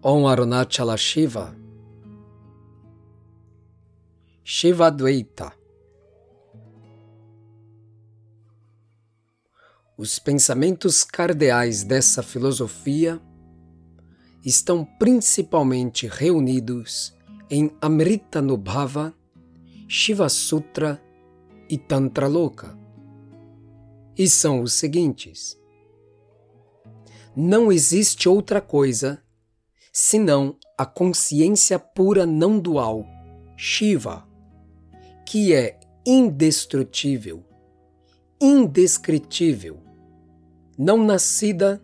Om Arunachala Shiva. Shiva Dvaita. Os pensamentos cardeais dessa filosofia estão principalmente reunidos em Amrita Nubhava, Shiva Sutra e Tantra Loka. E são os seguintes: Não existe outra coisa senão a consciência pura não dual, Shiva, que é indestrutível, indescritível, não nascida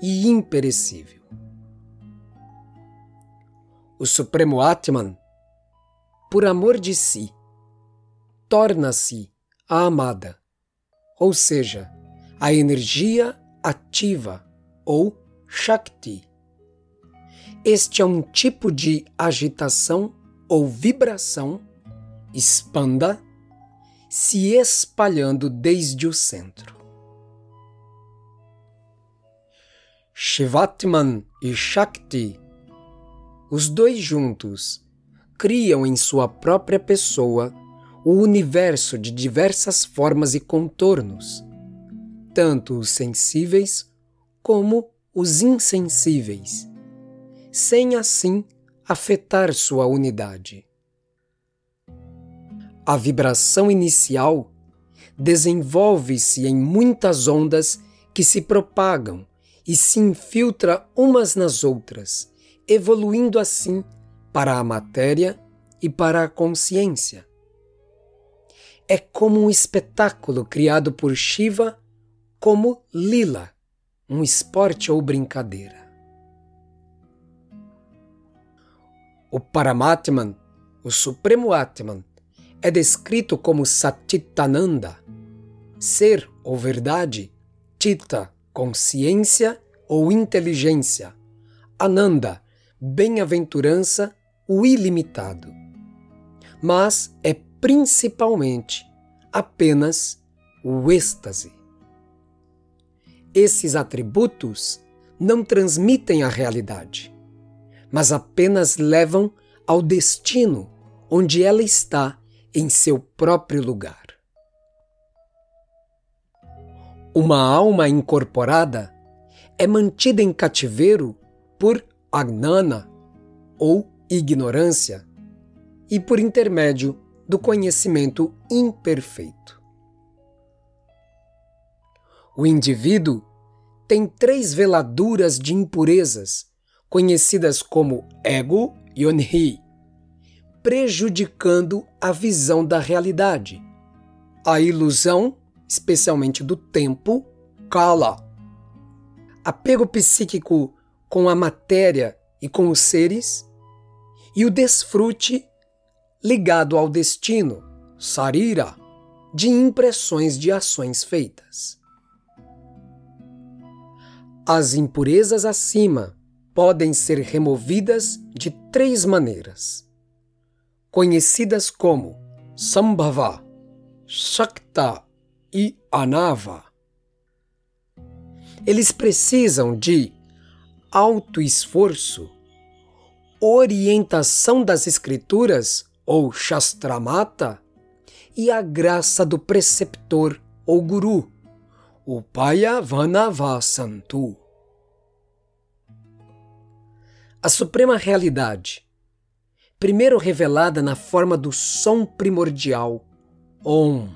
e imperecível. O Supremo Atman, por amor de si, torna-se a amada, ou seja, a energia ativa ou Shakti. Este é um tipo de agitação ou vibração expanda, se espalhando desde o centro. Shivatman e Shakti, os dois juntos, criam em sua própria pessoa o universo de diversas formas e contornos, tanto os sensíveis como os insensíveis, sem assim afetar sua unidade. A vibração inicial desenvolve-se em muitas ondas que se propagam e se infiltra umas nas outras, evoluindo assim para a matéria e para a consciência. É como um espetáculo criado por Shiva como lila, um esporte ou brincadeira. O Paramatman, o Supremo Atman, é descrito como Satitananda, ser ou verdade, Tita, consciência ou inteligência, Ananda, bem-aventurança, o ilimitado. Mas é principalmente apenas o êxtase. Esses atributos não transmitem a realidade, mas apenas levam ao destino onde ela está em seu próprio lugar. Uma alma incorporada é mantida em cativeiro por agnana ou ignorância e por intermédio do conhecimento imperfeito. O indivíduo tem três veladuras de impurezas, conhecidas como ego e onhi, prejudicando a visão da realidade. A ilusão, especialmente do tempo, cala. Apego psíquico com a matéria e com os seres, e o desfrute ligado ao destino, sarira, de impressões de ações feitas. As impurezas acima podem ser removidas de três maneiras conhecidas como Sambhava, Shakta e Anava. Eles precisam de alto esforço, orientação das escrituras ou Shastramata e a graça do preceptor ou guru, o Payavanavasantu. A suprema realidade primeiro revelada na forma do som primordial, Om.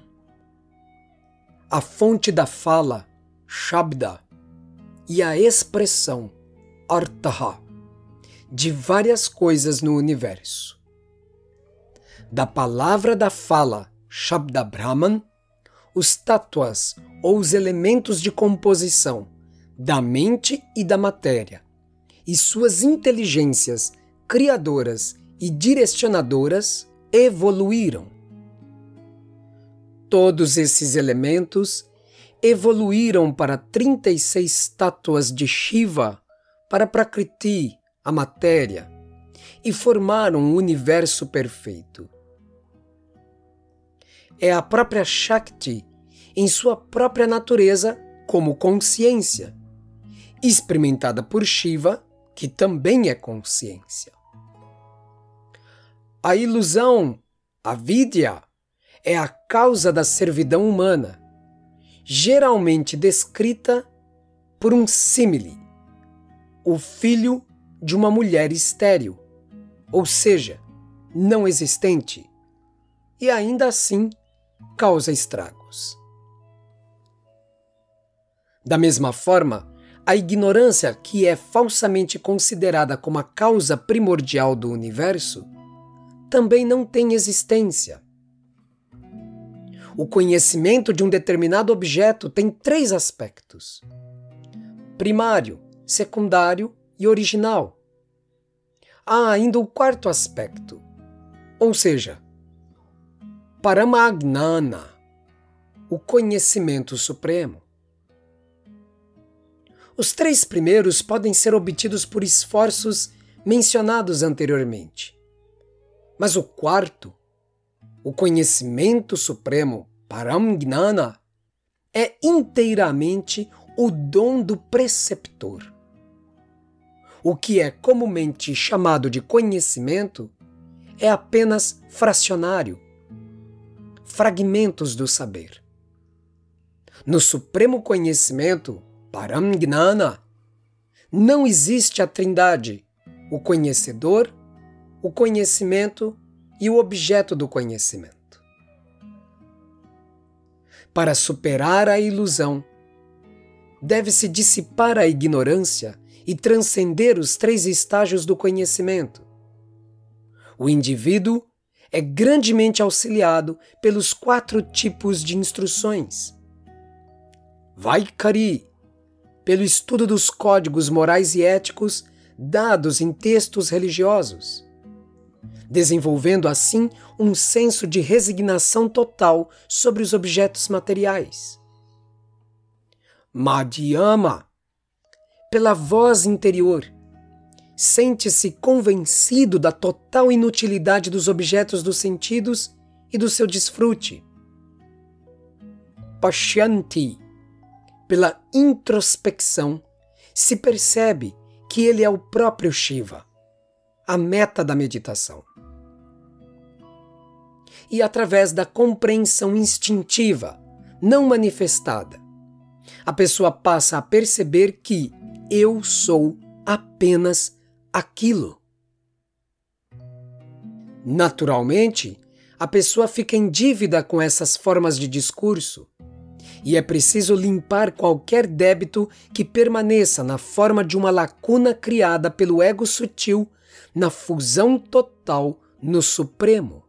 A fonte da fala, Shabda, e a expressão, Artaha, de várias coisas no universo. Da palavra da fala, Shabda Brahman, os tátuas ou os elementos de composição da mente e da matéria, e suas inteligências criadoras e direcionadoras evoluíram. Todos esses elementos evoluíram para 36 estátuas de Shiva para Prakriti, a matéria, e formaram um universo perfeito. É a própria Shakti, em sua própria natureza, como consciência, experimentada por Shiva que também é consciência. A ilusão, a vidya, é a causa da servidão humana, geralmente descrita por um símile, o filho de uma mulher estéril, ou seja, não existente, e ainda assim causa estragos. Da mesma forma, a ignorância, que é falsamente considerada como a causa primordial do universo, também não tem existência. O conhecimento de um determinado objeto tem três aspectos: primário, secundário e original. Há ainda o quarto aspecto, ou seja, Paramagnana, o conhecimento supremo. Os três primeiros podem ser obtidos por esforços mencionados anteriormente. Mas o quarto, o conhecimento supremo, Paramgnana, é inteiramente o dom do preceptor. O que é comumente chamado de conhecimento é apenas fracionário, fragmentos do saber. No supremo conhecimento, Paramgnana. Não existe a trindade, o conhecedor, o conhecimento e o objeto do conhecimento. Para superar a ilusão, deve-se dissipar a ignorância e transcender os três estágios do conhecimento. O indivíduo é grandemente auxiliado pelos quatro tipos de instruções. Vaikari, pelo estudo dos códigos morais e éticos dados em textos religiosos, desenvolvendo assim um senso de resignação total sobre os objetos materiais. Madhyama, pela voz interior, sente-se convencido da total inutilidade dos objetos dos sentidos e do seu desfrute. Pashyanti, pela introspecção, se percebe que ele é o próprio Shiva, a meta da meditação. E através da compreensão instintiva, não manifestada, a pessoa passa a perceber que eu sou apenas aquilo. Naturalmente, a pessoa fica em dívida com essas formas de discurso e é preciso limpar qualquer débito que permaneça na forma de uma lacuna criada pelo ego sutil na fusão total no Supremo.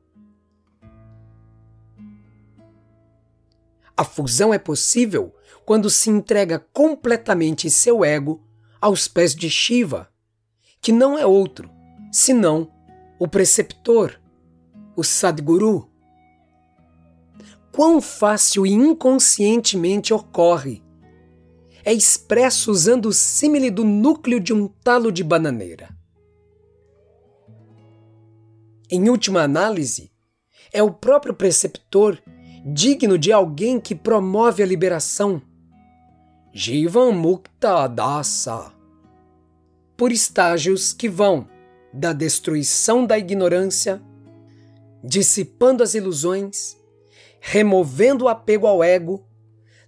A fusão é possível quando se entrega completamente seu ego aos pés de Shiva, que não é outro senão o preceptor, o Sadguru quão fácil e inconscientemente ocorre. É expresso usando o símile do núcleo de um talo de bananeira. Em última análise, é o próprio preceptor digno de alguém que promove a liberação. Jivan Mukta Dasa. Por estágios que vão da destruição da ignorância, dissipando as ilusões, removendo o apego ao ego,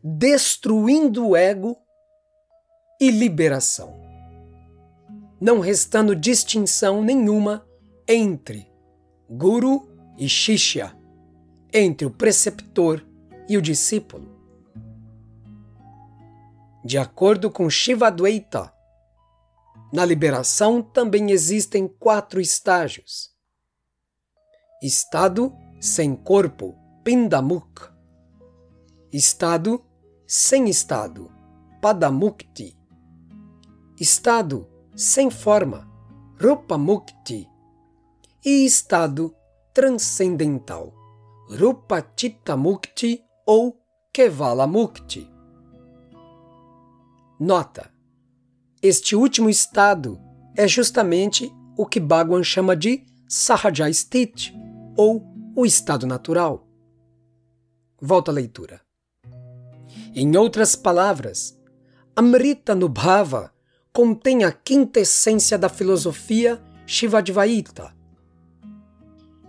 destruindo o ego e liberação. Não restando distinção nenhuma entre guru e shishya, entre o preceptor e o discípulo. De acordo com Shivadvaita, na liberação também existem quatro estágios: estado sem corpo, Pindamuk. Estado sem estado, Padamukti. Estado sem forma, Rupamukti. E estado transcendental, Rupachitamukti ou Kevalamukti. Nota: Este último estado é justamente o que Bhagwan chama de Sahajasthit, ou o estado natural. Volta à leitura. Em outras palavras, Amrita Nubhava contém a quintessência da filosofia Shivadvaita.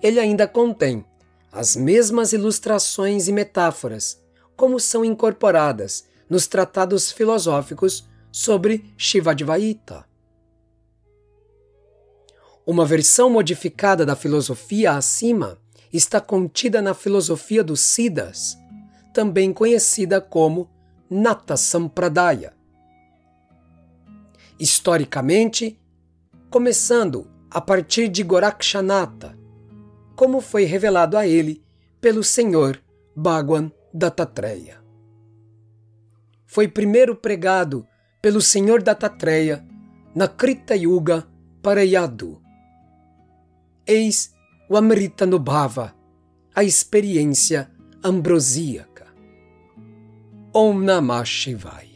Ele ainda contém as mesmas ilustrações e metáforas, como são incorporadas nos tratados filosóficos sobre Shivadvaita. Uma versão modificada da filosofia acima está contida na filosofia dos Siddhas, também conhecida como Nata Sampradaya. Historicamente, começando a partir de Gorakshanata, como foi revelado a ele pelo Senhor Bhagwan Dattatreya. Foi primeiro pregado pelo Senhor Dattatreya na Krita Yuga Parayadu. Eis o Amrita Nubhava, a experiência ambrosíaca. Om Namah Shivaya.